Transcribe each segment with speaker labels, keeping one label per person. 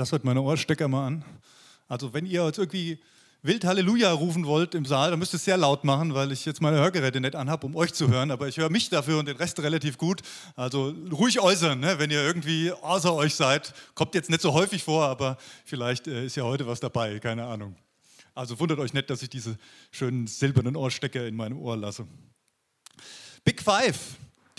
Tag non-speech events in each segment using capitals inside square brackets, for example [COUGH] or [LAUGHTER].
Speaker 1: lasse heute meine Ohrstecker mal an. Also wenn ihr jetzt irgendwie wild Halleluja rufen wollt im Saal, dann müsst ihr es sehr laut machen, weil ich jetzt meine Hörgeräte nicht anhabe, um euch zu hören. Aber ich höre mich dafür und den Rest relativ gut. Also ruhig äußern, ne? wenn ihr irgendwie außer euch seid. Kommt jetzt nicht so häufig vor, aber vielleicht äh, ist ja heute was dabei, keine Ahnung. Also wundert euch nicht, dass ich diese schönen silbernen Ohrstecker in meinem Ohr lasse. Big Five,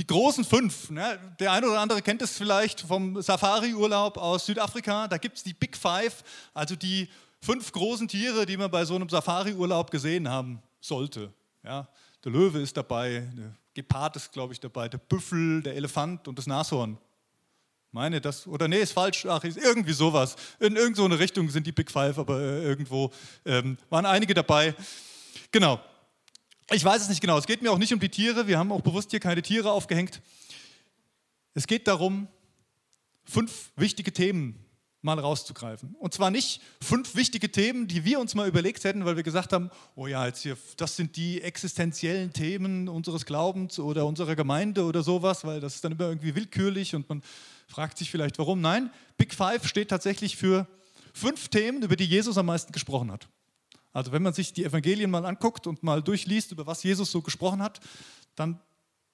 Speaker 1: die großen fünf. Ne? Der eine oder andere kennt es vielleicht vom Safari-Urlaub aus Südafrika. Da gibt es die Big Five, also die fünf großen Tiere, die man bei so einem Safari-Urlaub gesehen haben sollte. Ja, der Löwe ist dabei, der Gepard ist, glaube ich, dabei, der Büffel, der Elefant und das Nashorn. Meine das, oder nee, ist falsch, ach, ist irgendwie sowas. In irgendeine Richtung sind die Big Five, aber äh, irgendwo ähm, waren einige dabei. Genau. Ich weiß es nicht genau. Es geht mir auch nicht um die Tiere. Wir haben auch bewusst hier keine Tiere aufgehängt. Es geht darum, fünf wichtige Themen mal rauszugreifen. Und zwar nicht fünf wichtige Themen, die wir uns mal überlegt hätten, weil wir gesagt haben, oh ja, jetzt hier, das sind die existenziellen Themen unseres Glaubens oder unserer Gemeinde oder sowas, weil das ist dann immer irgendwie willkürlich und man fragt sich vielleicht, warum. Nein, Big Five steht tatsächlich für fünf Themen, über die Jesus am meisten gesprochen hat. Also wenn man sich die Evangelien mal anguckt und mal durchliest, über was Jesus so gesprochen hat, dann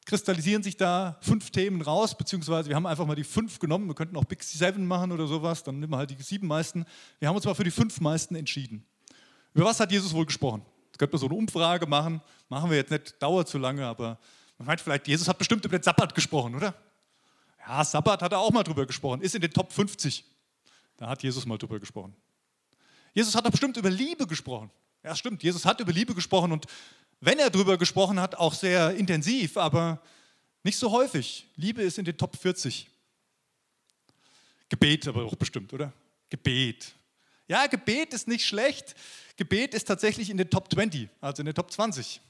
Speaker 1: kristallisieren sich da fünf Themen raus, beziehungsweise wir haben einfach mal die fünf genommen. Wir könnten auch Big Seven machen oder sowas, dann nehmen wir halt die sieben meisten. Wir haben uns mal für die fünf meisten entschieden. Über was hat Jesus wohl gesprochen? Jetzt könnte man so eine Umfrage machen. Machen wir jetzt nicht, dauert zu lange, aber man meint vielleicht, Jesus hat bestimmt über den Sabbat gesprochen, oder? Ja, Sabbat hat er auch mal drüber gesprochen, ist in den Top 50. Da hat Jesus mal drüber gesprochen. Jesus hat doch bestimmt über Liebe gesprochen. Ja, stimmt, Jesus hat über Liebe gesprochen und wenn er darüber gesprochen hat, auch sehr intensiv, aber nicht so häufig. Liebe ist in den Top 40. Gebet aber auch bestimmt, oder? Gebet. Ja, Gebet ist nicht schlecht. Gebet ist tatsächlich in den Top 20, also in den Top 20.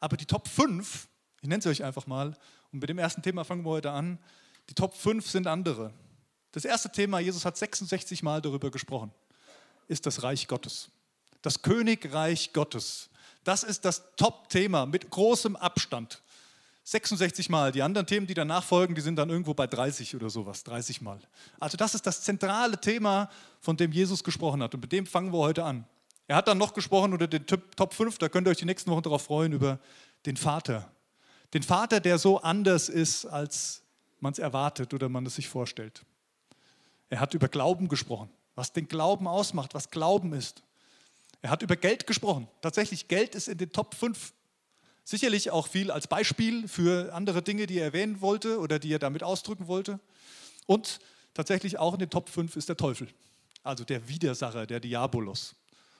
Speaker 1: Aber die Top 5, ich nenne sie euch einfach mal, und mit dem ersten Thema fangen wir heute an. Die Top 5 sind andere. Das erste Thema, Jesus hat 66 Mal darüber gesprochen, ist das Reich Gottes. Das Königreich Gottes. Das ist das Top-Thema mit großem Abstand. 66 Mal. Die anderen Themen, die danach folgen, die sind dann irgendwo bei 30 oder sowas, 30 Mal. Also das ist das zentrale Thema, von dem Jesus gesprochen hat. Und mit dem fangen wir heute an. Er hat dann noch gesprochen unter den Top 5, da könnt ihr euch die nächsten Wochen darauf freuen, über den Vater. Den Vater, der so anders ist, als man es erwartet oder man es sich vorstellt. Er hat über Glauben gesprochen, was den Glauben ausmacht, was Glauben ist. Er hat über Geld gesprochen. Tatsächlich, Geld ist in den Top 5. Sicherlich auch viel als Beispiel für andere Dinge, die er erwähnen wollte oder die er damit ausdrücken wollte. Und tatsächlich auch in den Top 5 ist der Teufel, also der Widersacher, der Diabolos.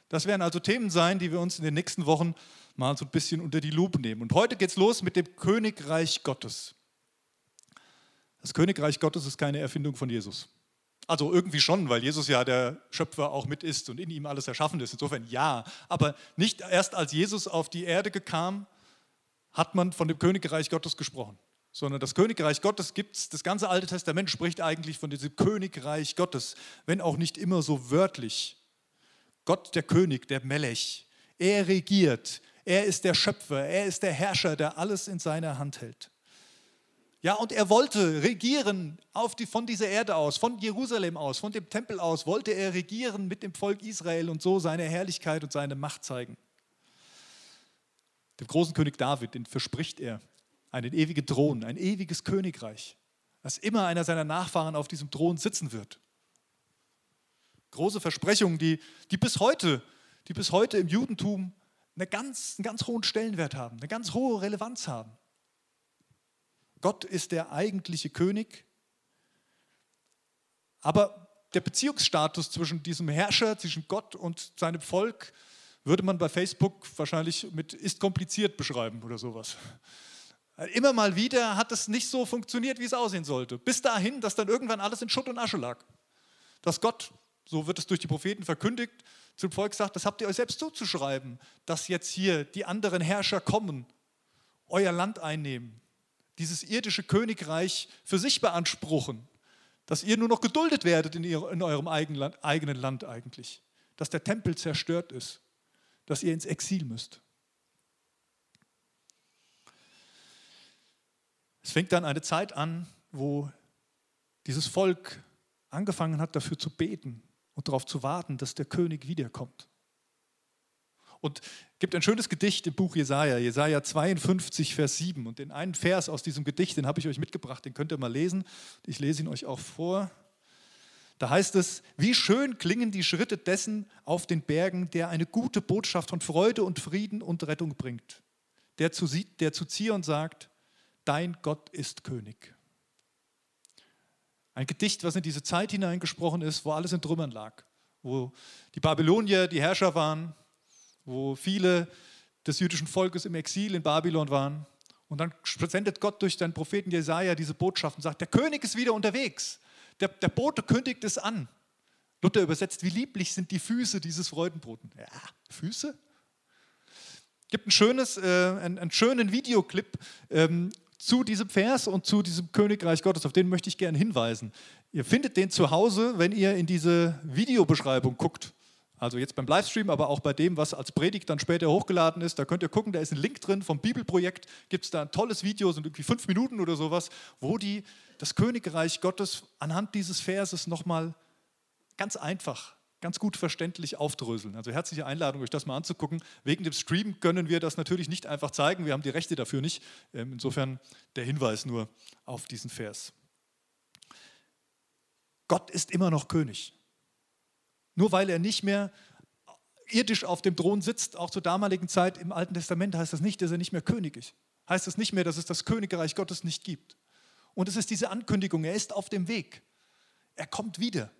Speaker 1: Das werden also Themen sein, die wir uns in den nächsten Wochen mal so ein bisschen unter die Lupe nehmen. Und heute geht es los mit dem Königreich Gottes. Das Königreich Gottes ist keine Erfindung von Jesus. Also irgendwie schon, weil Jesus ja der Schöpfer auch mit ist und in ihm alles erschaffen ist. Insofern ja. Aber nicht erst als Jesus auf die Erde kam, hat man von dem Königreich Gottes gesprochen. Sondern das Königreich Gottes gibt es, das ganze Alte Testament spricht eigentlich von diesem Königreich Gottes, wenn auch nicht immer so wörtlich. Gott, der König, der Melech, er regiert, er ist der Schöpfer, er ist der Herrscher, der alles in seiner Hand hält. Ja, und er wollte regieren auf die, von dieser Erde aus, von Jerusalem aus, von dem Tempel aus, wollte er regieren mit dem Volk Israel und so seine Herrlichkeit und seine Macht zeigen. Dem großen König David, den verspricht er einen ewigen Thron, ein ewiges Königreich, dass immer einer seiner Nachfahren auf diesem Thron sitzen wird. Große Versprechungen, die, die, bis, heute, die bis heute im Judentum eine ganz, einen ganz hohen Stellenwert haben, eine ganz hohe Relevanz haben. Gott ist der eigentliche König. Aber der Beziehungsstatus zwischen diesem Herrscher, zwischen Gott und seinem Volk, würde man bei Facebook wahrscheinlich mit ist kompliziert beschreiben oder sowas. Immer mal wieder hat es nicht so funktioniert, wie es aussehen sollte. Bis dahin, dass dann irgendwann alles in Schutt und Asche lag. Dass Gott, so wird es durch die Propheten verkündigt, zum Volk sagt, das habt ihr euch selbst zuzuschreiben, dass jetzt hier die anderen Herrscher kommen, euer Land einnehmen, dieses irdische Königreich für sich beanspruchen, dass ihr nur noch geduldet werdet in, ihr, in eurem eigenen Land, eigenen Land eigentlich, dass der Tempel zerstört ist, dass ihr ins Exil müsst. Es fängt dann eine Zeit an, wo dieses Volk angefangen hat, dafür zu beten und darauf zu warten, dass der König wiederkommt. Und gibt ein schönes Gedicht im Buch Jesaja, Jesaja 52, Vers 7. Und den einen Vers aus diesem Gedicht, den habe ich euch mitgebracht, den könnt ihr mal lesen. Ich lese ihn euch auch vor. Da heißt es, wie schön klingen die Schritte dessen auf den Bergen, der eine gute Botschaft von Freude und Frieden und Rettung bringt. Der zu, der zu Zion sagt, dein Gott ist König. Ein Gedicht, was in diese Zeit hineingesprochen ist, wo alles in Trümmern lag, wo die Babylonier die Herrscher waren, wo viele des jüdischen Volkes im Exil in Babylon waren. Und dann sendet Gott durch seinen Propheten Jesaja diese Botschaft und sagt: Der König ist wieder unterwegs. Der, der Bote kündigt es an. Luther übersetzt: Wie lieblich sind die Füße dieses Freudenboten. Ja, Füße? gibt ein schönes, äh, einen, einen, schönen Videoclip ähm, zu diesem Vers und zu diesem Königreich Gottes. Auf den möchte ich gerne hinweisen. Ihr findet den zu Hause, wenn ihr in diese Videobeschreibung guckt. Also jetzt beim Livestream, aber auch bei dem, was als Predigt dann später hochgeladen ist. Da könnt ihr gucken, da ist ein Link drin vom Bibelprojekt. Gibt es da ein tolles Video, sind irgendwie fünf Minuten oder sowas, wo die das Königreich Gottes anhand dieses Verses nochmal ganz einfach, ganz gut verständlich aufdröseln. Also herzliche Einladung, euch das mal anzugucken. Wegen dem Stream können wir das natürlich nicht einfach zeigen. Wir haben die Rechte dafür nicht. Ähm, insofern der Hinweis nur auf diesen Vers. Gott ist immer noch König. Nur weil er nicht mehr irdisch auf dem Thron sitzt, auch zur damaligen Zeit im Alten Testament, heißt das nicht, dass er nicht mehr König ist. Heißt das nicht mehr, dass es das Königreich Gottes nicht gibt. Und es ist diese Ankündigung, er ist auf dem Weg. Er kommt wieder.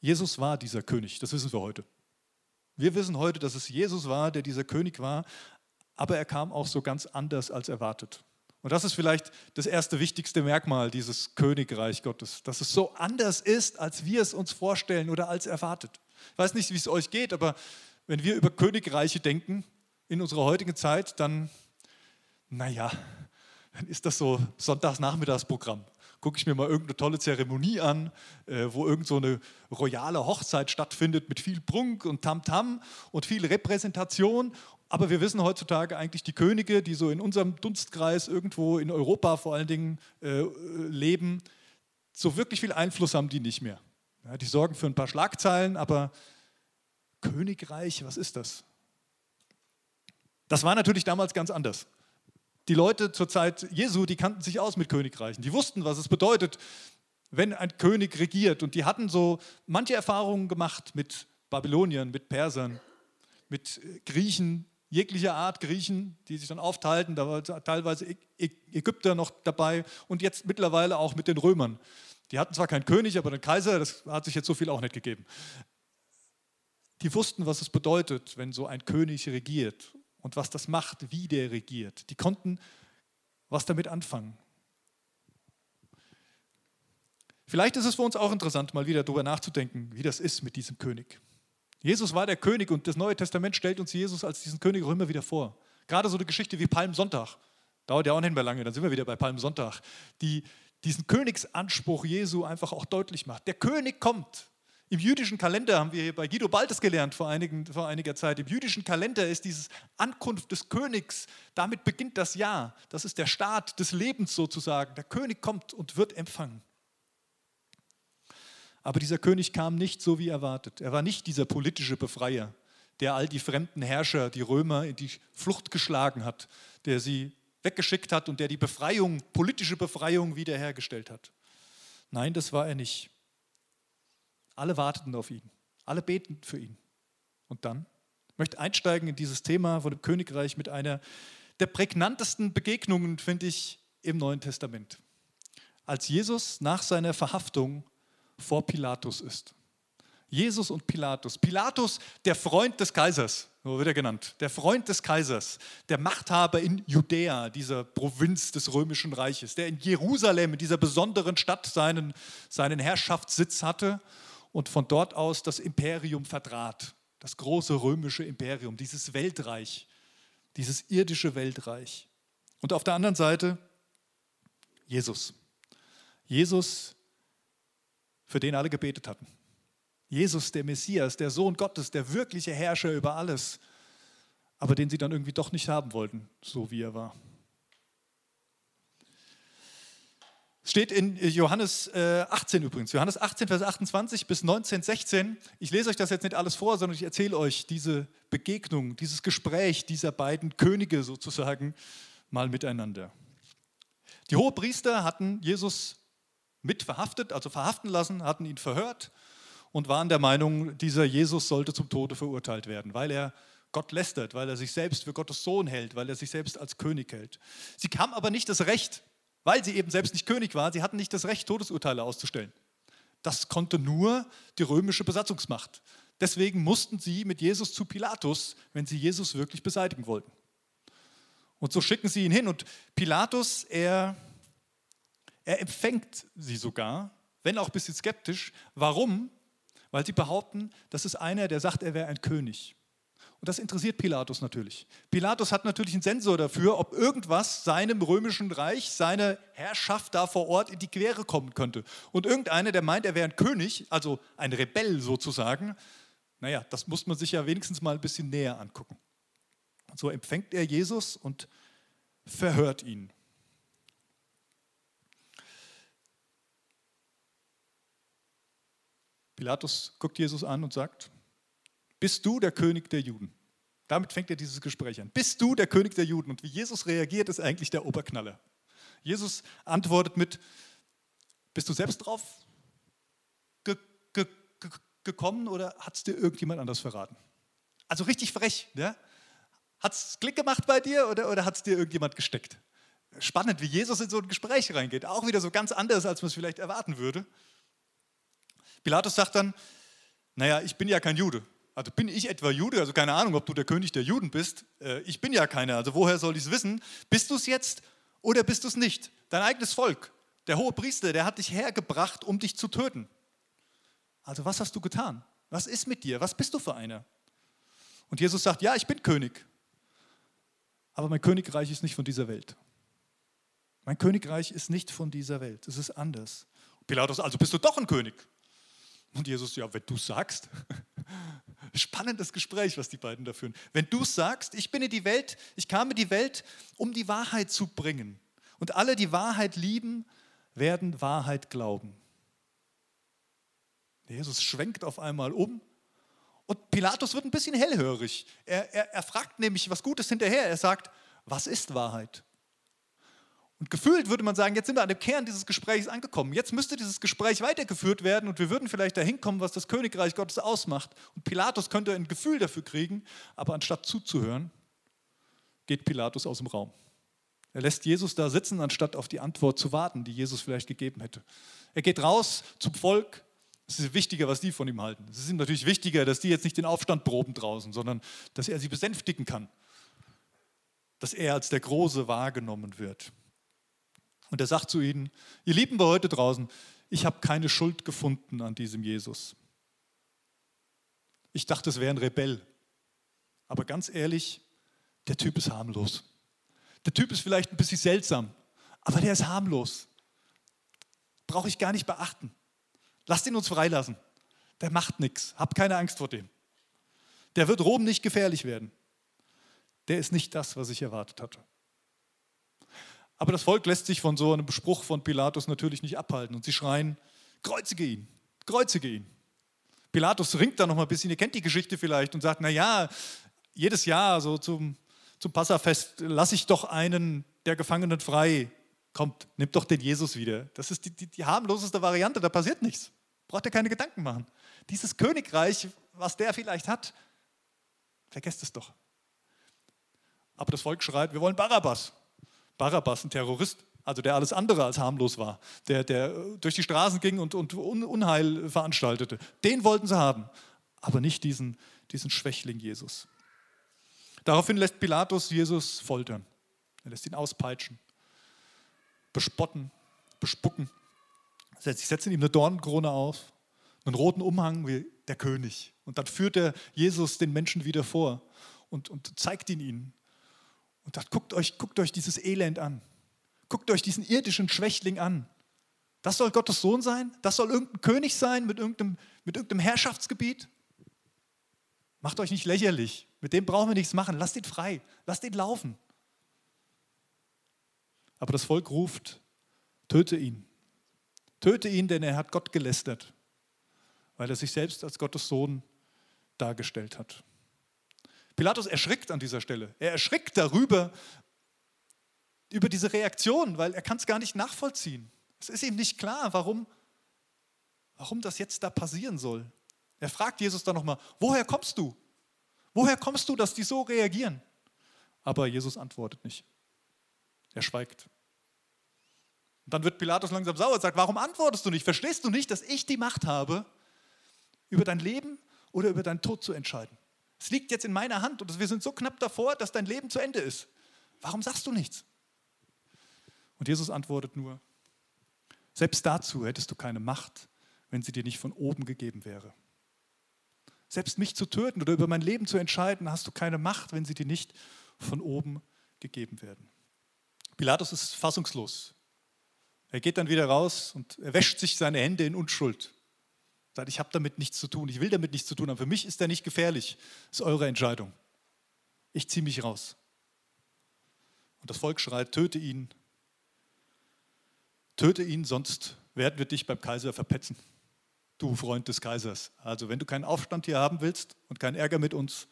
Speaker 1: Jesus war dieser König, das wissen wir heute. Wir wissen heute, dass es Jesus war, der dieser König war, aber er kam auch so ganz anders als erwartet. Und das ist vielleicht das erste wichtigste Merkmal dieses Königreich Gottes, dass es so anders ist, als wir es uns vorstellen oder als erwartet. Ich weiß nicht, wie es euch geht, aber wenn wir über Königreiche denken in unserer heutigen Zeit, dann, naja, dann ist das so Sonntagsnachmittagsprogramm. Gucke ich mir mal irgendeine tolle Zeremonie an, äh, wo irgend so eine royale Hochzeit stattfindet mit viel Prunk und Tamtam -Tam und viel Repräsentation aber wir wissen heutzutage eigentlich, die Könige, die so in unserem Dunstkreis irgendwo in Europa vor allen Dingen äh, leben, so wirklich viel Einfluss haben die nicht mehr. Ja, die sorgen für ein paar Schlagzeilen, aber Königreich, was ist das? Das war natürlich damals ganz anders. Die Leute zur Zeit Jesu, die kannten sich aus mit Königreichen. Die wussten, was es bedeutet, wenn ein König regiert. Und die hatten so manche Erfahrungen gemacht mit Babyloniern, mit Persern, mit Griechen, jeglicher Art Griechen, die sich dann aufteilten, da war teilweise Ägypter noch dabei und jetzt mittlerweile auch mit den Römern. Die hatten zwar keinen König, aber den Kaiser, das hat sich jetzt so viel auch nicht gegeben. Die wussten, was es bedeutet, wenn so ein König regiert und was das macht, wie der regiert. Die konnten was damit anfangen. Vielleicht ist es für uns auch interessant, mal wieder darüber nachzudenken, wie das ist mit diesem König. Jesus war der König und das Neue Testament stellt uns Jesus als diesen König auch immer wieder vor. Gerade so eine Geschichte wie Palmsonntag, dauert ja auch nicht mehr lange, dann sind wir wieder bei Palmsonntag, die diesen Königsanspruch Jesu einfach auch deutlich macht. Der König kommt. Im jüdischen Kalender haben wir hier bei Guido Baltes gelernt vor, einigen, vor einiger Zeit. Im jüdischen Kalender ist dieses Ankunft des Königs, damit beginnt das Jahr. Das ist der Start des Lebens sozusagen. Der König kommt und wird empfangen. Aber dieser König kam nicht so wie erwartet. Er war nicht dieser politische Befreier, der all die fremden Herrscher, die Römer, in die Flucht geschlagen hat, der sie weggeschickt hat und der die Befreiung, politische Befreiung wiederhergestellt hat. Nein, das war er nicht. Alle warteten auf ihn, alle beten für ihn. Und dann ich möchte einsteigen in dieses Thema von dem Königreich mit einer der prägnantesten Begegnungen, finde ich, im Neuen Testament. Als Jesus nach seiner Verhaftung vor Pilatus ist. Jesus und Pilatus. Pilatus, der Freund des Kaisers, so wird er genannt, der Freund des Kaisers, der Machthaber in Judäa, dieser Provinz des römischen Reiches, der in Jerusalem, in dieser besonderen Stadt, seinen, seinen Herrschaftssitz hatte und von dort aus das Imperium vertrat, das große römische Imperium, dieses Weltreich, dieses irdische Weltreich. Und auf der anderen Seite Jesus. Jesus, für den alle gebetet hatten. Jesus, der Messias, der Sohn Gottes, der wirkliche Herrscher über alles, aber den sie dann irgendwie doch nicht haben wollten, so wie er war. Steht in Johannes 18 übrigens, Johannes 18, Vers 28 bis 19, 16. Ich lese euch das jetzt nicht alles vor, sondern ich erzähle euch diese Begegnung, dieses Gespräch dieser beiden Könige sozusagen mal miteinander. Die Hohepriester hatten Jesus mit verhaftet, also verhaften lassen, hatten ihn verhört und waren der Meinung, dieser Jesus sollte zum Tode verurteilt werden, weil er Gott lästert, weil er sich selbst für Gottes Sohn hält, weil er sich selbst als König hält. Sie kam aber nicht das Recht, weil sie eben selbst nicht König war, sie hatten nicht das Recht, Todesurteile auszustellen. Das konnte nur die römische Besatzungsmacht. Deswegen mussten sie mit Jesus zu Pilatus, wenn sie Jesus wirklich beseitigen wollten. Und so schicken sie ihn hin. Und Pilatus, er, er empfängt sie sogar, wenn auch ein bisschen skeptisch. Warum? Weil sie behaupten, das ist einer, der sagt, er wäre ein König. Und das interessiert Pilatus natürlich. Pilatus hat natürlich einen Sensor dafür, ob irgendwas seinem römischen Reich, seine Herrschaft da vor Ort in die Quere kommen könnte. Und irgendeiner, der meint, er wäre ein König, also ein Rebell sozusagen, naja, das muss man sich ja wenigstens mal ein bisschen näher angucken. Und so empfängt er Jesus und verhört ihn. Pilatus guckt Jesus an und sagt, bist du der König der Juden? Damit fängt er dieses Gespräch an. Bist du der König der Juden? Und wie Jesus reagiert, ist eigentlich der Oberknaller. Jesus antwortet mit, bist du selbst drauf ge ge ge gekommen oder hat es dir irgendjemand anders verraten? Also richtig frech. Ja? Hat es Klick gemacht bei dir oder, oder hat es dir irgendjemand gesteckt? Spannend, wie Jesus in so ein Gespräch reingeht. Auch wieder so ganz anders, als man es vielleicht erwarten würde. Pilatus sagt dann, naja, ich bin ja kein Jude. Also bin ich etwa Jude? Also keine Ahnung, ob du der König der Juden bist. Äh, ich bin ja keiner. Also woher soll ich es wissen? Bist du es jetzt oder bist du es nicht? Dein eigenes Volk, der hohe Priester, der hat dich hergebracht, um dich zu töten. Also was hast du getan? Was ist mit dir? Was bist du für einer? Und Jesus sagt, ja, ich bin König. Aber mein Königreich ist nicht von dieser Welt. Mein Königreich ist nicht von dieser Welt. Es ist anders. Pilatus, also bist du doch ein König. Und Jesus, ja, wenn du sagst. [LAUGHS] Spannendes Gespräch, was die beiden da führen. Wenn du sagst, ich bin in die Welt, ich kam in die Welt, um die Wahrheit zu bringen. Und alle, die Wahrheit lieben, werden Wahrheit glauben. Jesus schwenkt auf einmal um und Pilatus wird ein bisschen hellhörig. Er, er, er fragt nämlich was Gutes hinterher. Er sagt, was ist Wahrheit? Und gefühlt würde man sagen, jetzt sind wir an dem Kern dieses Gesprächs angekommen. Jetzt müsste dieses Gespräch weitergeführt werden und wir würden vielleicht dahin kommen, was das Königreich Gottes ausmacht. Und Pilatus könnte ein Gefühl dafür kriegen, aber anstatt zuzuhören, geht Pilatus aus dem Raum. Er lässt Jesus da sitzen, anstatt auf die Antwort zu warten, die Jesus vielleicht gegeben hätte. Er geht raus zum Volk. Es ist wichtiger, was die von ihm halten. Es ist ihm natürlich wichtiger, dass die jetzt nicht den Aufstand proben draußen, sondern dass er sie besänftigen kann. Dass er als der Große wahrgenommen wird. Und er sagt zu ihnen, ihr Lieben bei heute draußen, ich habe keine Schuld gefunden an diesem Jesus. Ich dachte, es wäre ein Rebell. Aber ganz ehrlich, der Typ ist harmlos. Der Typ ist vielleicht ein bisschen seltsam, aber der ist harmlos. Brauche ich gar nicht beachten. Lasst ihn uns freilassen. Der macht nichts. Habt keine Angst vor dem. Der wird Rom nicht gefährlich werden. Der ist nicht das, was ich erwartet hatte. Aber das Volk lässt sich von so einem Spruch von Pilatus natürlich nicht abhalten und sie schreien, kreuzige ihn, kreuzige ihn. Pilatus ringt da noch mal ein bisschen, ihr kennt die Geschichte vielleicht und sagt, na ja, jedes Jahr so zum, zum Passafest lasse ich doch einen der Gefangenen frei. Kommt, nimmt doch den Jesus wieder. Das ist die, die, die harmloseste Variante, da passiert nichts. Braucht ihr keine Gedanken machen. Dieses Königreich, was der vielleicht hat, vergesst es doch. Aber das Volk schreit, wir wollen Barabbas. Barabbas, ein Terrorist, also der alles andere als harmlos war, der, der durch die Straßen ging und, und Unheil veranstaltete. Den wollten sie haben, aber nicht diesen, diesen Schwächling Jesus. Daraufhin lässt Pilatus Jesus foltern. Er lässt ihn auspeitschen, bespotten, bespucken. Sie setzen ihm eine Dornenkrone auf, einen roten Umhang wie der König. Und dann führt er Jesus den Menschen wieder vor und, und zeigt ihn ihnen und sagt, guckt euch, guckt euch dieses Elend an. Guckt euch diesen irdischen Schwächling an. Das soll Gottes Sohn sein? Das soll irgendein König sein mit irgendeinem, mit irgendeinem Herrschaftsgebiet? Macht euch nicht lächerlich. Mit dem brauchen wir nichts machen. Lasst ihn frei. Lasst ihn laufen. Aber das Volk ruft, töte ihn, Töte ihn, denn er hat Gott gelästert, weil er sich selbst als Gottes Sohn dargestellt hat. Pilatus erschrickt an dieser Stelle. Er erschrickt darüber, über diese Reaktion, weil er kann es gar nicht nachvollziehen. Es ist ihm nicht klar, warum, warum das jetzt da passieren soll. Er fragt Jesus dann nochmal, woher kommst du? Woher kommst du, dass die so reagieren? Aber Jesus antwortet nicht. Er schweigt. Und dann wird Pilatus langsam sauer und sagt, warum antwortest du nicht? Verstehst du nicht, dass ich die Macht habe, über dein Leben oder über deinen Tod zu entscheiden? Es liegt jetzt in meiner Hand und wir sind so knapp davor, dass dein Leben zu Ende ist. Warum sagst du nichts? Und Jesus antwortet nur, selbst dazu hättest du keine Macht, wenn sie dir nicht von oben gegeben wäre. Selbst mich zu töten oder über mein Leben zu entscheiden, hast du keine Macht, wenn sie dir nicht von oben gegeben werden. Pilatus ist fassungslos. Er geht dann wieder raus und er wäscht sich seine Hände in Unschuld. Sagt, ich habe damit nichts zu tun, ich will damit nichts zu tun haben. Für mich ist er nicht gefährlich. Das ist eure Entscheidung. Ich ziehe mich raus. Und das Volk schreit, töte ihn, Töte ihn, sonst werden wir dich beim Kaiser verpetzen. Du Freund des Kaisers. Also wenn du keinen Aufstand hier haben willst und keinen Ärger mit uns,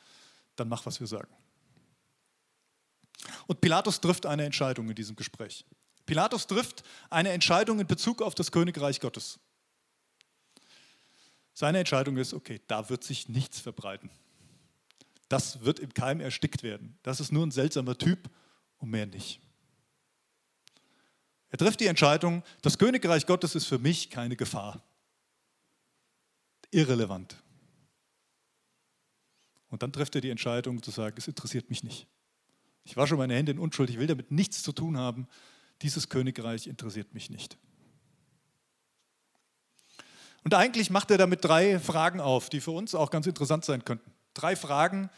Speaker 1: dann mach, was wir sagen. Und Pilatus trifft eine Entscheidung in diesem Gespräch. Pilatus trifft eine Entscheidung in Bezug auf das Königreich Gottes. Seine Entscheidung ist, okay, da wird sich nichts verbreiten. Das wird im Keim erstickt werden. Das ist nur ein seltsamer Typ und mehr nicht. Er trifft die Entscheidung, das Königreich Gottes ist für mich keine Gefahr. Irrelevant. Und dann trifft er die Entscheidung zu sagen, es interessiert mich nicht. Ich wasche meine Hände in Unschuld, ich will damit nichts zu tun haben. Dieses Königreich interessiert mich nicht. Und eigentlich macht er damit drei Fragen auf, die für uns auch ganz interessant sein könnten. Drei Fragen,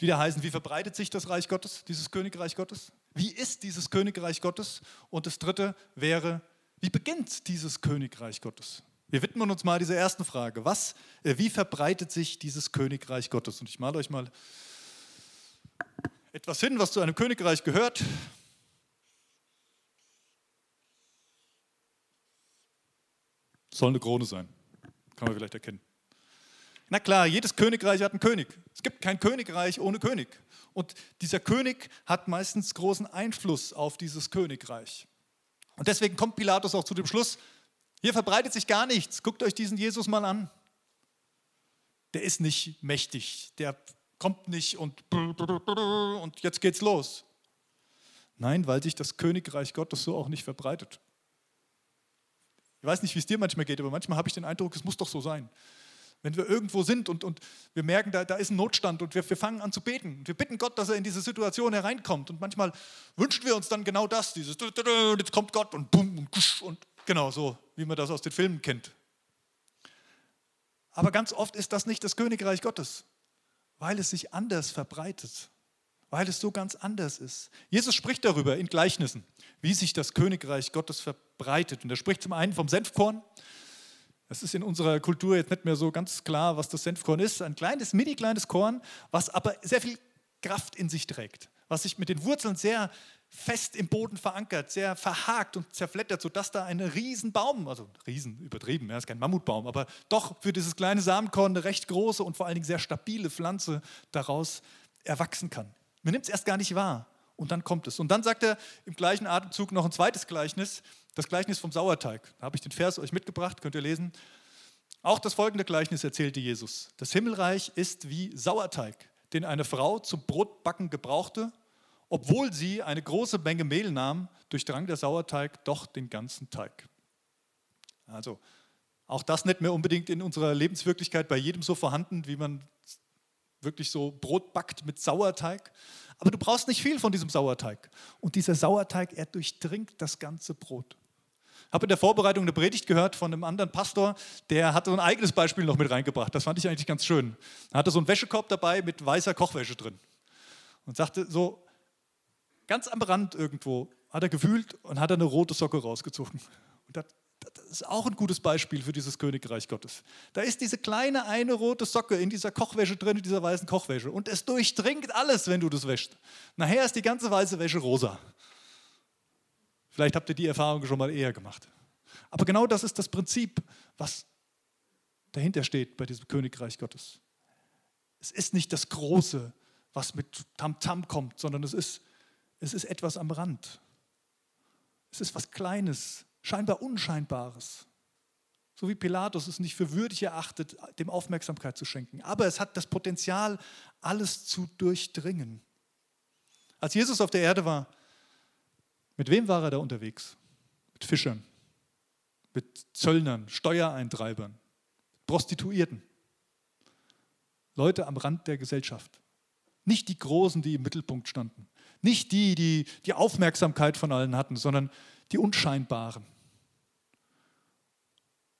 Speaker 1: die da heißen, wie verbreitet sich das Reich Gottes, dieses Königreich Gottes? Wie ist dieses Königreich Gottes? Und das dritte wäre, wie beginnt dieses Königreich Gottes? Wir widmen uns mal dieser ersten Frage. Was, äh, wie verbreitet sich dieses Königreich Gottes? Und ich male euch mal etwas hin, was zu einem Königreich gehört. Soll eine Krone sein. Kann man vielleicht erkennen. Na klar, jedes Königreich hat einen König. Es gibt kein Königreich ohne König. Und dieser König hat meistens großen Einfluss auf dieses Königreich. Und deswegen kommt Pilatus auch zu dem Schluss, hier verbreitet sich gar nichts. Guckt euch diesen Jesus mal an. Der ist nicht mächtig, der kommt nicht und, und jetzt geht's los. Nein, weil sich das Königreich Gottes so auch nicht verbreitet. Ich weiß nicht, wie es dir manchmal geht, aber manchmal habe ich den Eindruck, es muss doch so sein. Wenn wir irgendwo sind und, und wir merken, da, da ist ein Notstand und wir, wir fangen an zu beten. Und wir bitten Gott, dass er in diese Situation hereinkommt. Und manchmal wünschen wir uns dann genau das, dieses, jetzt kommt Gott und bumm und kusch und genau so, wie man das aus den Filmen kennt. Aber ganz oft ist das nicht das Königreich Gottes, weil es sich anders verbreitet, weil es so ganz anders ist. Jesus spricht darüber in Gleichnissen, wie sich das Königreich Gottes verbreitet. Und er spricht zum einen vom Senfkorn, es ist in unserer Kultur jetzt nicht mehr so ganz klar, was das Senfkorn ist. Ein kleines, mini kleines Korn, was aber sehr viel Kraft in sich trägt, was sich mit den Wurzeln sehr fest im Boden verankert, sehr verhakt und zerflettert, sodass da ein Riesenbaum, also Riesen übertrieben, er ist kein Mammutbaum, aber doch für dieses kleine Samenkorn eine recht große und vor allen Dingen sehr stabile Pflanze daraus erwachsen kann. Man nimmt es erst gar nicht wahr und dann kommt es. Und dann sagt er im gleichen Atemzug noch ein zweites Gleichnis, das Gleichnis vom Sauerteig. Da habe ich den Vers euch mitgebracht, könnt ihr lesen. Auch das folgende Gleichnis erzählte Jesus. Das Himmelreich ist wie Sauerteig, den eine Frau zum Brotbacken gebrauchte. Obwohl sie eine große Menge Mehl nahm, durchdrang der Sauerteig doch den ganzen Teig. Also, auch das nicht mehr unbedingt in unserer Lebenswirklichkeit bei jedem so vorhanden, wie man wirklich so Brot backt mit Sauerteig. Aber du brauchst nicht viel von diesem Sauerteig. Und dieser Sauerteig, er durchdringt das ganze Brot. Ich habe in der Vorbereitung eine Predigt gehört von einem anderen Pastor, der hatte so ein eigenes Beispiel noch mit reingebracht. Das fand ich eigentlich ganz schön. Er hatte so einen Wäschekorb dabei mit weißer Kochwäsche drin. Und sagte so, ganz am Rand irgendwo hat er gefühlt und hat eine rote Socke rausgezogen. Und hat das ist auch ein gutes Beispiel für dieses Königreich Gottes. Da ist diese kleine eine rote Socke in dieser Kochwäsche drin, in dieser weißen Kochwäsche. Und es durchdringt alles, wenn du das wäschst. Nachher ist die ganze weiße Wäsche rosa. Vielleicht habt ihr die Erfahrung schon mal eher gemacht. Aber genau das ist das Prinzip, was dahinter steht bei diesem Königreich Gottes. Es ist nicht das Große, was mit Tamtam -Tam kommt, sondern es ist, es ist etwas am Rand. Es ist was Kleines, scheinbar Unscheinbares. So wie Pilatus es nicht für würdig erachtet, dem Aufmerksamkeit zu schenken. Aber es hat das Potenzial, alles zu durchdringen. Als Jesus auf der Erde war, mit wem war er da unterwegs? Mit Fischern, mit Zöllnern, Steuereintreibern, Prostituierten. Leute am Rand der Gesellschaft. Nicht die Großen, die im Mittelpunkt standen. Nicht die, die die Aufmerksamkeit von allen hatten, sondern die Unscheinbaren.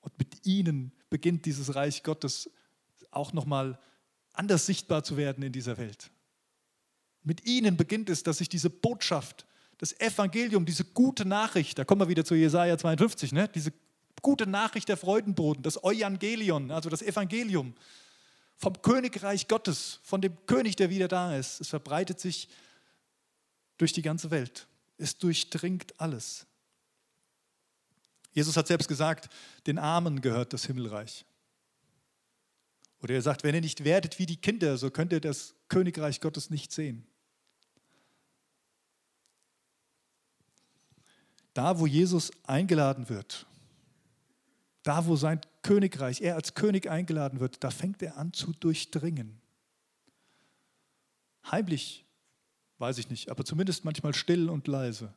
Speaker 1: Und mit ihnen beginnt dieses Reich Gottes auch nochmal anders sichtbar zu werden in dieser Welt. Mit ihnen beginnt es, dass sich diese Botschaft, das Evangelium, diese gute Nachricht, da kommen wir wieder zu Jesaja 52, ne? diese gute Nachricht der Freudenboten, das Evangelion, also das Evangelium vom Königreich Gottes, von dem König, der wieder da ist. Es verbreitet sich durch die ganze Welt. Es durchdringt alles. Jesus hat selbst gesagt, den Armen gehört das Himmelreich. Oder er sagt, wenn ihr nicht werdet wie die Kinder, so könnt ihr das Königreich Gottes nicht sehen. Da, wo Jesus eingeladen wird, da, wo sein Königreich, er als König eingeladen wird, da fängt er an zu durchdringen. Heimlich, weiß ich nicht, aber zumindest manchmal still und leise.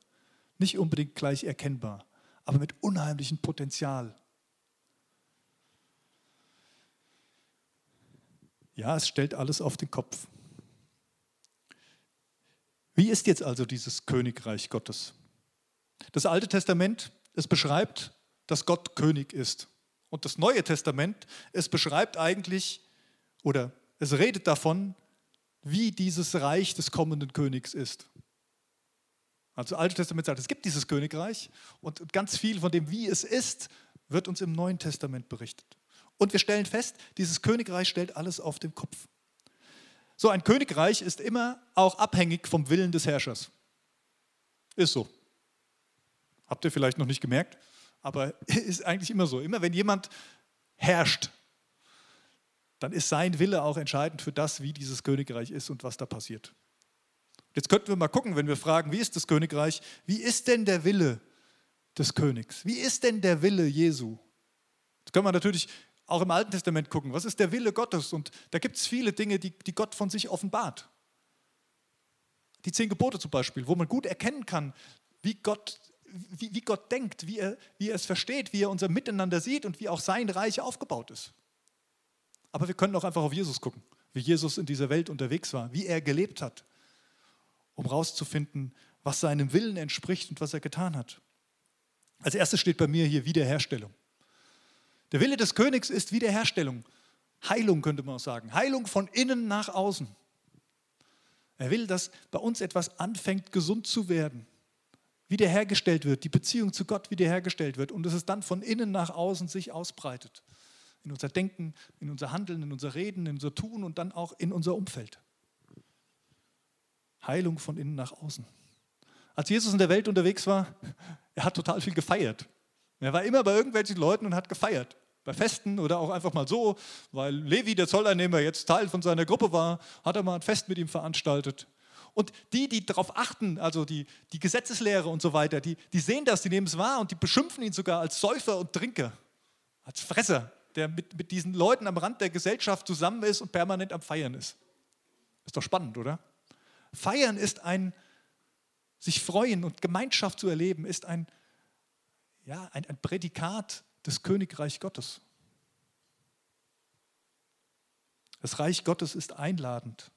Speaker 1: Nicht unbedingt gleich erkennbar, aber mit unheimlichem Potenzial. Ja, es stellt alles auf den Kopf. Wie ist jetzt also dieses Königreich Gottes? Das Alte Testament, es beschreibt, dass Gott König ist. Und das Neue Testament, es beschreibt eigentlich oder es redet davon, wie dieses Reich des kommenden Königs ist. Also das Alte Testament sagt, es gibt dieses Königreich und ganz viel von dem, wie es ist, wird uns im Neuen Testament berichtet. Und wir stellen fest, dieses Königreich stellt alles auf den Kopf. So ein Königreich ist immer auch abhängig vom Willen des Herrschers. Ist so. Habt ihr vielleicht noch nicht gemerkt, aber [LAUGHS] ist eigentlich immer so. Immer wenn jemand herrscht, dann ist sein Wille auch entscheidend für das, wie dieses Königreich ist und was da passiert. Jetzt könnten wir mal gucken, wenn wir fragen, wie ist das Königreich? Wie ist denn der Wille des Königs? Wie ist denn der Wille Jesu? Jetzt können wir natürlich auch im Alten Testament gucken, was ist der Wille Gottes? Und da gibt es viele Dinge, die, die Gott von sich offenbart. Die zehn Gebote zum Beispiel, wo man gut erkennen kann, wie Gott, wie, wie Gott denkt, wie er, wie er es versteht, wie er unser Miteinander sieht und wie auch sein Reich aufgebaut ist. Aber wir können auch einfach auf Jesus gucken, wie Jesus in dieser Welt unterwegs war, wie er gelebt hat, um herauszufinden, was seinem Willen entspricht und was er getan hat. Als erstes steht bei mir hier Wiederherstellung. Der Wille des Königs ist Wiederherstellung. Heilung könnte man auch sagen. Heilung von innen nach außen. Er will, dass bei uns etwas anfängt, gesund zu werden, wiederhergestellt wird, die Beziehung zu Gott wiederhergestellt wird und dass es dann von innen nach außen sich ausbreitet. In unser Denken, in unser Handeln, in unser Reden, in unser Tun und dann auch in unser Umfeld. Heilung von innen nach außen. Als Jesus in der Welt unterwegs war, [LAUGHS] er hat total viel gefeiert. Er war immer bei irgendwelchen Leuten und hat gefeiert bei Festen oder auch einfach mal so, weil Levi, der Zolleinnehmer, jetzt Teil von seiner Gruppe war, hat er mal ein Fest mit ihm veranstaltet. Und die, die darauf achten, also die, die Gesetzeslehre und so weiter, die, die sehen das, die nehmen es wahr und die beschimpfen ihn sogar als Säufer und Trinker, als Fresser, der mit, mit diesen Leuten am Rand der Gesellschaft zusammen ist und permanent am Feiern ist. Ist doch spannend, oder? Feiern ist ein, sich freuen und Gemeinschaft zu erleben, ist ein, ja, ein, ein Prädikat das Königreich Gottes. Das Reich Gottes ist einladend.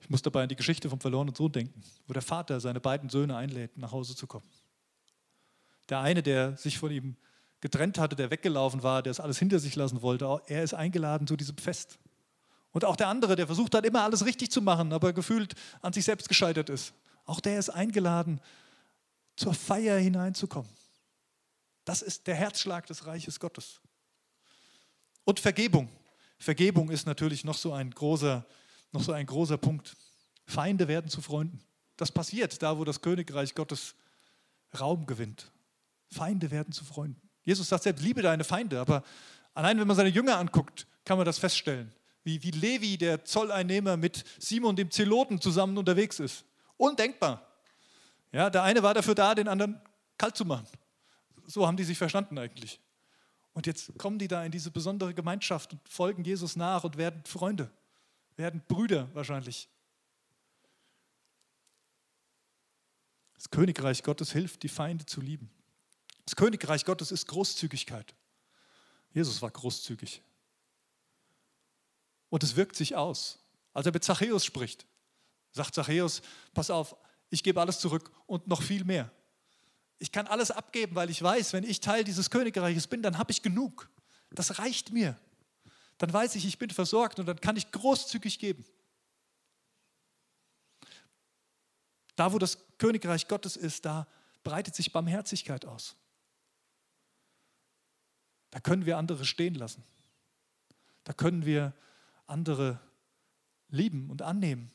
Speaker 1: Ich muss dabei an die Geschichte vom verlorenen Sohn denken, wo der Vater seine beiden Söhne einlädt, nach Hause zu kommen. Der eine, der sich von ihm getrennt hatte, der weggelaufen war, der es alles hinter sich lassen wollte, er ist eingeladen zu diesem Fest. Und auch der andere, der versucht hat, immer alles richtig zu machen, aber gefühlt an sich selbst gescheitert ist. Auch der ist eingeladen, zur Feier hineinzukommen. Das ist der Herzschlag des Reiches Gottes. Und Vergebung. Vergebung ist natürlich noch so ein großer, noch so ein großer Punkt. Feinde werden zu Freunden. Das passiert da, wo das Königreich Gottes Raum gewinnt. Feinde werden zu Freunden. Jesus sagt selbst, liebe deine Feinde, aber allein wenn man seine Jünger anguckt, kann man das feststellen. Wie, wie Levi, der Zolleinnehmer, mit Simon, dem Zeloten, zusammen unterwegs ist. Undenkbar. Ja, der eine war dafür da, den anderen kalt zu machen. So haben die sich verstanden eigentlich. Und jetzt kommen die da in diese besondere Gemeinschaft und folgen Jesus nach und werden Freunde, werden Brüder wahrscheinlich. Das Königreich Gottes hilft, die Feinde zu lieben. Das Königreich Gottes ist Großzügigkeit. Jesus war großzügig. Und es wirkt sich aus. Als er mit Zachäus spricht, sagt Zachäus, pass auf, ich gebe alles zurück und noch viel mehr. Ich kann alles abgeben, weil ich weiß, wenn ich Teil dieses Königreiches bin, dann habe ich genug. Das reicht mir. Dann weiß ich, ich bin versorgt und dann kann ich großzügig geben. Da, wo das Königreich Gottes ist, da breitet sich Barmherzigkeit aus. Da können wir andere stehen lassen. Da können wir andere lieben und annehmen.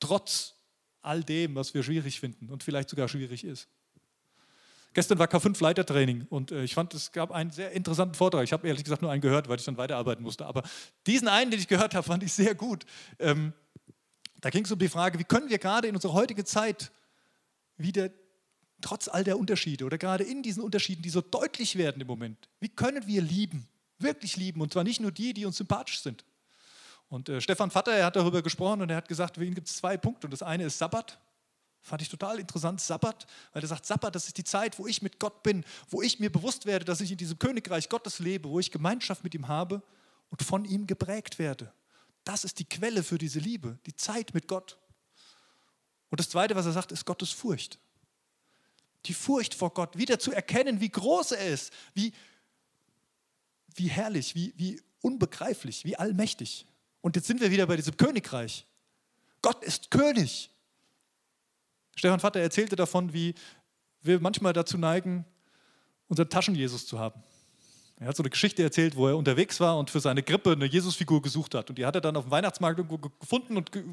Speaker 1: Trotz all dem, was wir schwierig finden und vielleicht sogar schwierig ist. Gestern war K5 Leitertraining und äh, ich fand, es gab einen sehr interessanten Vortrag. Ich habe ehrlich gesagt nur einen gehört, weil ich dann weiterarbeiten musste. Aber diesen einen, den ich gehört habe, fand ich sehr gut. Ähm, da ging es um die Frage, wie können wir gerade in unserer heutigen Zeit wieder, trotz all der Unterschiede oder gerade in diesen Unterschieden, die so deutlich werden im Moment, wie können wir lieben, wirklich lieben und zwar nicht nur die, die uns sympathisch sind. Und äh, Stefan Vatter, er hat darüber gesprochen und er hat gesagt, für ihn gibt es zwei Punkte. Und das eine ist Sabbat Fand ich total interessant, Sabbat, weil er sagt, Sabbat, das ist die Zeit, wo ich mit Gott bin, wo ich mir bewusst werde, dass ich in diesem Königreich Gottes lebe, wo ich Gemeinschaft mit ihm habe und von ihm geprägt werde. Das ist die Quelle für diese Liebe, die Zeit mit Gott. Und das Zweite, was er sagt, ist Gottes Furcht. Die Furcht vor Gott, wieder zu erkennen, wie groß er ist, wie, wie herrlich, wie, wie unbegreiflich, wie allmächtig. Und jetzt sind wir wieder bei diesem Königreich. Gott ist König. Stefan Vater erzählte davon, wie wir manchmal dazu neigen, unseren Taschen-Jesus zu haben. Er hat so eine Geschichte erzählt, wo er unterwegs war und für seine Grippe eine Jesusfigur gesucht hat. Und die hat er dann auf dem Weihnachtsmarkt irgendwo gefunden und ge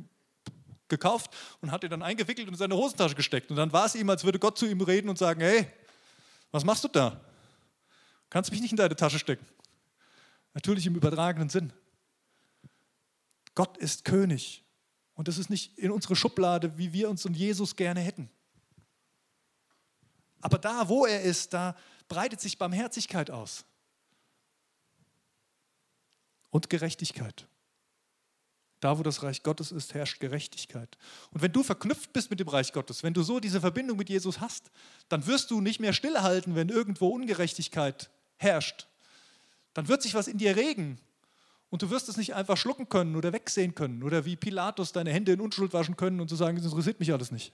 Speaker 1: gekauft und hat ihn dann eingewickelt und in seine Hosentasche gesteckt. Und dann war es ihm, als würde Gott zu ihm reden und sagen, hey, was machst du da? Kannst mich nicht in deine Tasche stecken. Natürlich im übertragenen Sinn. Gott ist König. Und das ist nicht in unsere Schublade, wie wir uns und Jesus gerne hätten. Aber da, wo er ist, da breitet sich Barmherzigkeit aus. Und Gerechtigkeit. Da, wo das Reich Gottes ist, herrscht Gerechtigkeit. Und wenn du verknüpft bist mit dem Reich Gottes, wenn du so diese Verbindung mit Jesus hast, dann wirst du nicht mehr stillhalten, wenn irgendwo Ungerechtigkeit herrscht. Dann wird sich was in dir regen. Und du wirst es nicht einfach schlucken können oder wegsehen können oder wie Pilatus deine Hände in Unschuld waschen können und zu sagen, das interessiert mich alles nicht.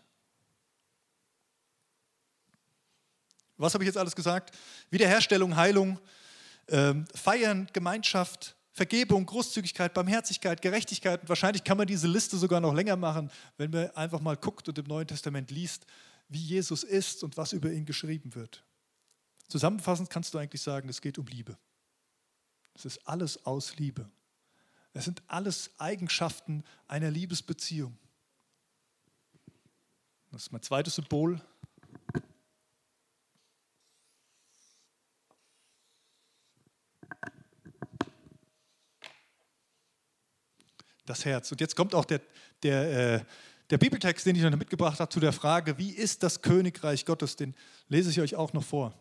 Speaker 1: Was habe ich jetzt alles gesagt? Wiederherstellung, Heilung, ähm, Feiern, Gemeinschaft, Vergebung, Großzügigkeit, Barmherzigkeit, Gerechtigkeit. Und wahrscheinlich kann man diese Liste sogar noch länger machen, wenn man einfach mal guckt und im Neuen Testament liest, wie Jesus ist und was über ihn geschrieben wird. Zusammenfassend kannst du eigentlich sagen, es geht um Liebe. Es ist alles aus Liebe. Es sind alles Eigenschaften einer Liebesbeziehung. Das ist mein zweites Symbol. Das Herz. Und jetzt kommt auch der, der, äh, der Bibeltext, den ich noch mitgebracht habe, zu der Frage, wie ist das Königreich Gottes? Den lese ich euch auch noch vor.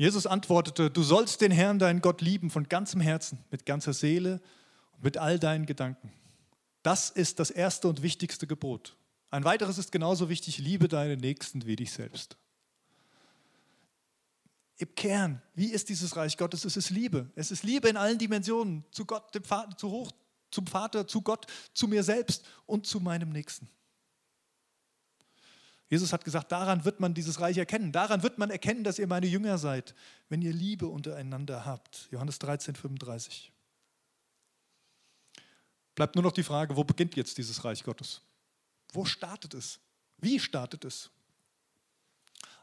Speaker 1: Jesus antwortete, du sollst den Herrn, deinen Gott, lieben von ganzem Herzen, mit ganzer Seele und mit all deinen Gedanken. Das ist das erste und wichtigste Gebot. Ein weiteres ist genauso wichtig, liebe deinen Nächsten wie dich selbst. Im Kern, wie ist dieses Reich Gottes? Es ist Liebe. Es ist Liebe in allen Dimensionen, zu Gott, dem Vater, zu hoch, zum Vater, zu Gott, zu mir selbst und zu meinem Nächsten. Jesus hat gesagt, daran wird man dieses Reich erkennen. Daran wird man erkennen, dass ihr meine Jünger seid, wenn ihr Liebe untereinander habt. Johannes 13, 35. Bleibt nur noch die Frage, wo beginnt jetzt dieses Reich Gottes? Wo startet es? Wie startet es?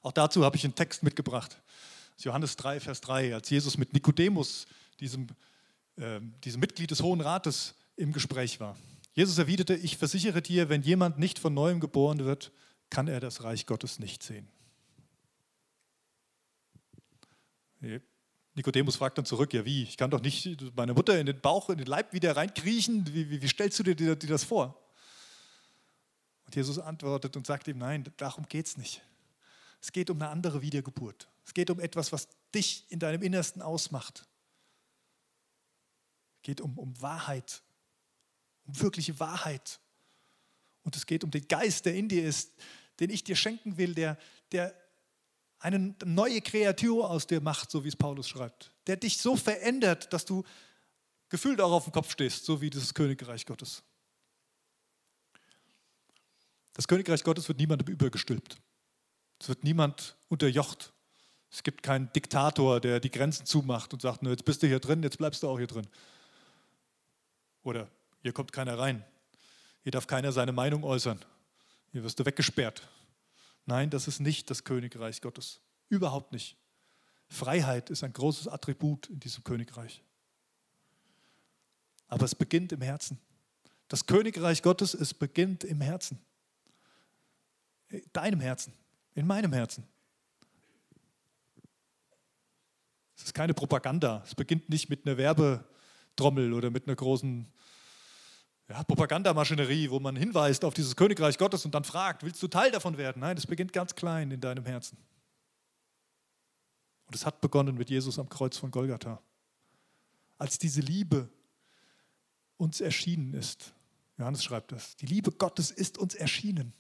Speaker 1: Auch dazu habe ich einen Text mitgebracht. Johannes 3, Vers 3, als Jesus mit Nikodemus, diesem, äh, diesem Mitglied des Hohen Rates, im Gespräch war. Jesus erwiderte, ich versichere dir, wenn jemand nicht von neuem geboren wird, kann er das Reich Gottes nicht sehen. Nikodemus fragt dann zurück, ja wie, ich kann doch nicht meine Mutter in den Bauch, in den Leib wieder reinkriechen, wie, wie, wie stellst du dir, dir, dir das vor? Und Jesus antwortet und sagt ihm, nein, darum geht es nicht. Es geht um eine andere Wiedergeburt. Es geht um etwas, was dich in deinem Innersten ausmacht. Es geht um, um Wahrheit, um wirkliche Wahrheit. Und es geht um den Geist, der in dir ist, den ich dir schenken will, der, der eine neue Kreatur aus dir macht, so wie es Paulus schreibt. Der dich so verändert, dass du gefühlt auch auf dem Kopf stehst, so wie dieses Königreich Gottes. Das Königreich Gottes wird niemandem übergestülpt. Es wird niemand unterjocht. Es gibt keinen Diktator, der die Grenzen zumacht und sagt, jetzt bist du hier drin, jetzt bleibst du auch hier drin. Oder hier kommt keiner rein. Hier darf keiner seine Meinung äußern. Hier wirst du weggesperrt. Nein, das ist nicht das Königreich Gottes. Überhaupt nicht. Freiheit ist ein großes Attribut in diesem Königreich. Aber es beginnt im Herzen. Das Königreich Gottes, es beginnt im Herzen. In deinem Herzen, in meinem Herzen. Es ist keine Propaganda. Es beginnt nicht mit einer Werbetrommel oder mit einer großen ja, Propagandamaschinerie, wo man hinweist auf dieses Königreich Gottes und dann fragt, willst du Teil davon werden? Nein, es beginnt ganz klein in deinem Herzen. Und es hat begonnen mit Jesus am Kreuz von Golgatha. Als diese Liebe uns erschienen ist. Johannes schreibt das. Die Liebe Gottes ist uns erschienen.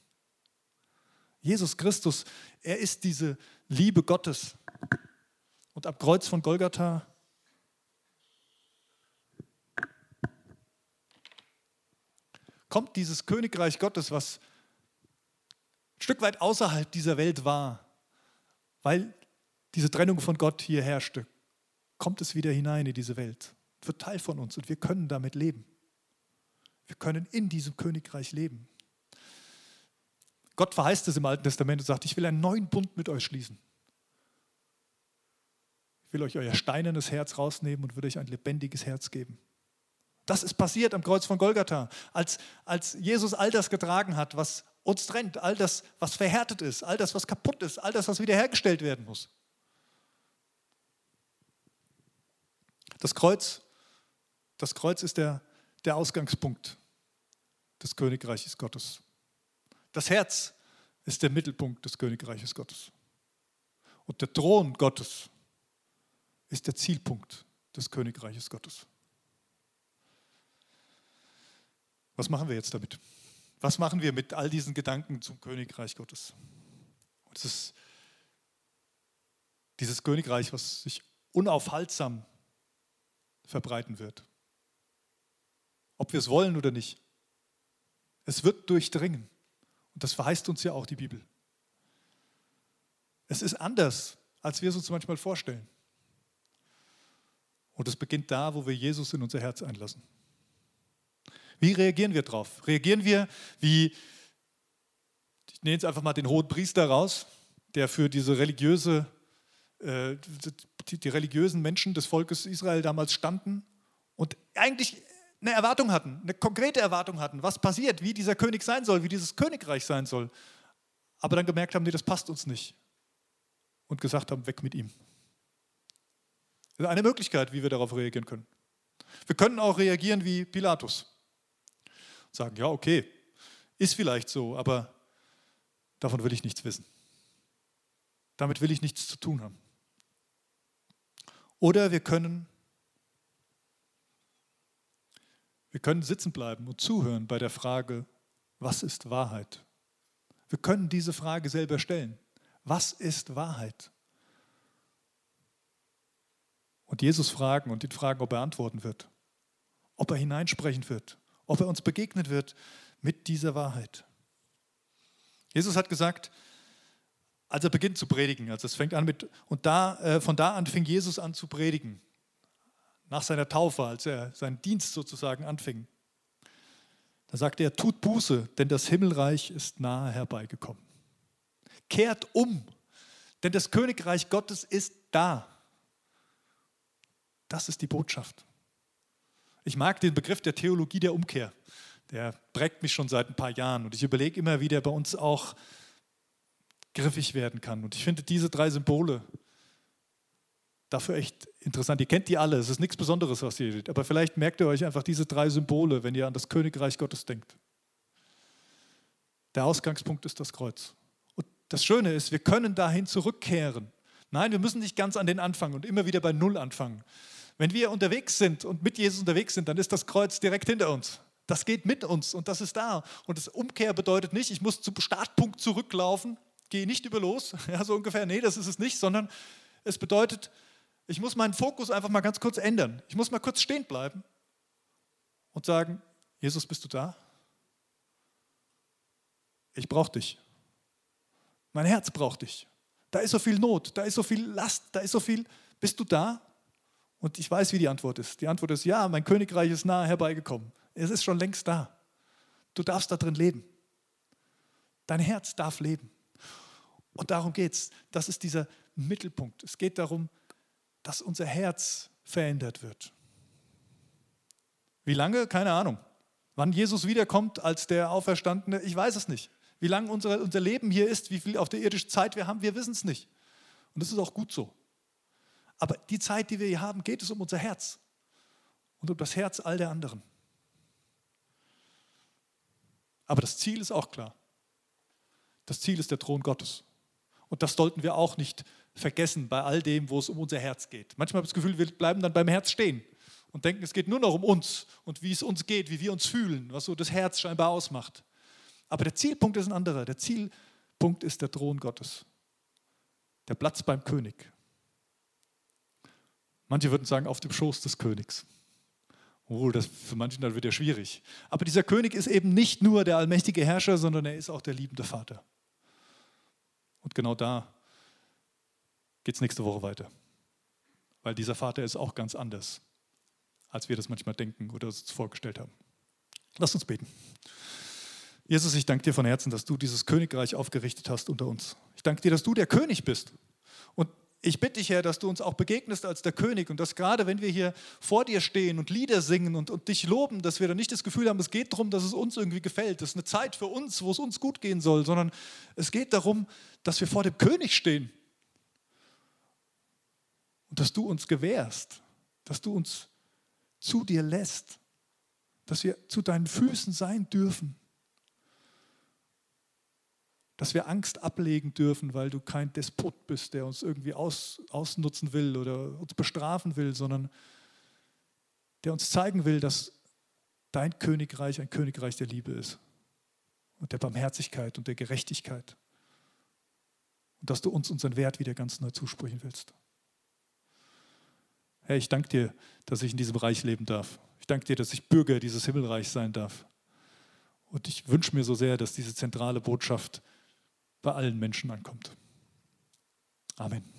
Speaker 1: Jesus Christus, er ist diese Liebe Gottes. Und am Kreuz von Golgatha kommt dieses Königreich Gottes, was ein Stück weit außerhalb dieser Welt war, weil diese Trennung von Gott hier herrschte, kommt es wieder hinein in diese Welt, wird Teil von uns und wir können damit leben. Wir können in diesem Königreich leben. Gott verheißt es im Alten Testament und sagt, ich will einen neuen Bund mit euch schließen. Ich will euch euer steinernes Herz rausnehmen und würde euch ein lebendiges Herz geben. Das ist passiert am Kreuz von Golgatha, als, als Jesus all das getragen hat, was uns trennt, all das, was verhärtet ist, all das, was kaputt ist, all das, was wiederhergestellt werden muss. Das Kreuz, das Kreuz ist der, der Ausgangspunkt des Königreiches Gottes. Das Herz ist der Mittelpunkt des Königreiches Gottes. Und der Thron Gottes ist der Zielpunkt des Königreiches Gottes. Was machen wir jetzt damit? Was machen wir mit all diesen Gedanken zum Königreich Gottes? Und es ist dieses Königreich, was sich unaufhaltsam verbreiten wird. Ob wir es wollen oder nicht. Es wird durchdringen. Und das verheißt uns ja auch die Bibel. Es ist anders, als wir es uns manchmal vorstellen. Und es beginnt da, wo wir Jesus in unser Herz einlassen. Wie reagieren wir darauf? Reagieren wir wie, ich nehme jetzt einfach mal den hohen Priester raus, der für diese religiöse, äh, die, die religiösen Menschen des Volkes Israel damals standen und eigentlich eine Erwartung hatten, eine konkrete Erwartung hatten, was passiert, wie dieser König sein soll, wie dieses Königreich sein soll. Aber dann gemerkt haben, nee, das passt uns nicht. Und gesagt haben, weg mit ihm. Das ist eine Möglichkeit, wie wir darauf reagieren können. Wir können auch reagieren wie Pilatus sagen, ja, okay, ist vielleicht so, aber davon will ich nichts wissen. Damit will ich nichts zu tun haben. Oder wir können, wir können sitzen bleiben und zuhören bei der Frage, was ist Wahrheit? Wir können diese Frage selber stellen. Was ist Wahrheit? Und Jesus fragen und ihn fragen, ob er antworten wird, ob er hineinsprechen wird, ob er uns begegnet wird mit dieser Wahrheit. Jesus hat gesagt, als er beginnt zu predigen, also es fängt an mit, und da, äh, von da an fing Jesus an zu predigen, nach seiner Taufe, als er seinen Dienst sozusagen anfing. Da sagte er, tut Buße, denn das Himmelreich ist nahe herbeigekommen. Kehrt um, denn das Königreich Gottes ist da. Das ist die Botschaft. Ich mag den Begriff der Theologie der Umkehr. Der prägt mich schon seit ein paar Jahren und ich überlege immer, wie der bei uns auch griffig werden kann. Und ich finde diese drei Symbole dafür echt interessant. Ihr kennt die alle, es ist nichts Besonderes, was ihr seht. Aber vielleicht merkt ihr euch einfach diese drei Symbole, wenn ihr an das Königreich Gottes denkt. Der Ausgangspunkt ist das Kreuz. Und das Schöne ist, wir können dahin zurückkehren. Nein, wir müssen nicht ganz an den Anfang und immer wieder bei Null anfangen. Wenn wir unterwegs sind und mit Jesus unterwegs sind, dann ist das Kreuz direkt hinter uns. Das geht mit uns und das ist da. Und das Umkehr bedeutet nicht, ich muss zum Startpunkt zurücklaufen, gehe nicht über los, [LAUGHS] ja, so ungefähr. Nee, das ist es nicht, sondern es bedeutet, ich muss meinen Fokus einfach mal ganz kurz ändern. Ich muss mal kurz stehen bleiben und sagen, Jesus, bist du da? Ich brauche dich. Mein Herz braucht dich. Da ist so viel Not, da ist so viel Last, da ist so viel. Bist du da? Und ich weiß, wie die Antwort ist. Die Antwort ist ja, mein Königreich ist nahe herbeigekommen. Es ist schon längst da. Du darfst da drin leben. Dein Herz darf leben. Und darum geht es. Das ist dieser Mittelpunkt. Es geht darum, dass unser Herz verändert wird. Wie lange? Keine Ahnung. Wann Jesus wiederkommt als der Auferstandene, ich weiß es nicht. Wie lange unser, unser Leben hier ist, wie viel auf der irdischen Zeit wir haben, wir wissen es nicht. Und das ist auch gut so. Aber die Zeit, die wir hier haben, geht es um unser Herz und um das Herz all der anderen. Aber das Ziel ist auch klar. Das Ziel ist der Thron Gottes. Und das sollten wir auch nicht vergessen bei all dem, wo es um unser Herz geht. Manchmal habe ich das Gefühl, wir bleiben dann beim Herz stehen und denken, es geht nur noch um uns und wie es uns geht, wie wir uns fühlen, was so das Herz scheinbar ausmacht. Aber der Zielpunkt ist ein anderer. Der Zielpunkt ist der Thron Gottes. Der Platz beim König. Manche würden sagen, auf dem Schoß des Königs. Oh, das für manche dann wieder schwierig. Aber dieser König ist eben nicht nur der allmächtige Herrscher, sondern er ist auch der liebende Vater. Und genau da geht es nächste Woche weiter. Weil dieser Vater ist auch ganz anders, als wir das manchmal denken oder uns vorgestellt haben. Lass uns beten. Jesus, ich danke dir von Herzen, dass du dieses Königreich aufgerichtet hast unter uns. Ich danke dir, dass du der König bist. Und ich bitte dich, Herr, dass du uns auch begegnest als der König und dass gerade wenn wir hier vor dir stehen und Lieder singen und, und dich loben, dass wir dann nicht das Gefühl haben, es geht darum, dass es uns irgendwie gefällt. Das ist eine Zeit für uns, wo es uns gut gehen soll, sondern es geht darum, dass wir vor dem König stehen und dass du uns gewährst, dass du uns zu dir lässt, dass wir zu deinen Füßen sein dürfen, dass wir Angst ablegen dürfen, weil du kein Despot bist, der uns irgendwie aus, ausnutzen will oder uns bestrafen will, sondern der uns zeigen will, dass dein Königreich ein Königreich der Liebe ist und der Barmherzigkeit und der Gerechtigkeit und dass du uns unseren Wert wieder ganz neu zusprechen willst. Herr, ich danke dir, dass ich in diesem Reich leben darf. Ich danke dir, dass ich Bürger dieses Himmelreichs sein darf. Und ich wünsche mir so sehr, dass diese zentrale Botschaft bei allen Menschen ankommt. Amen.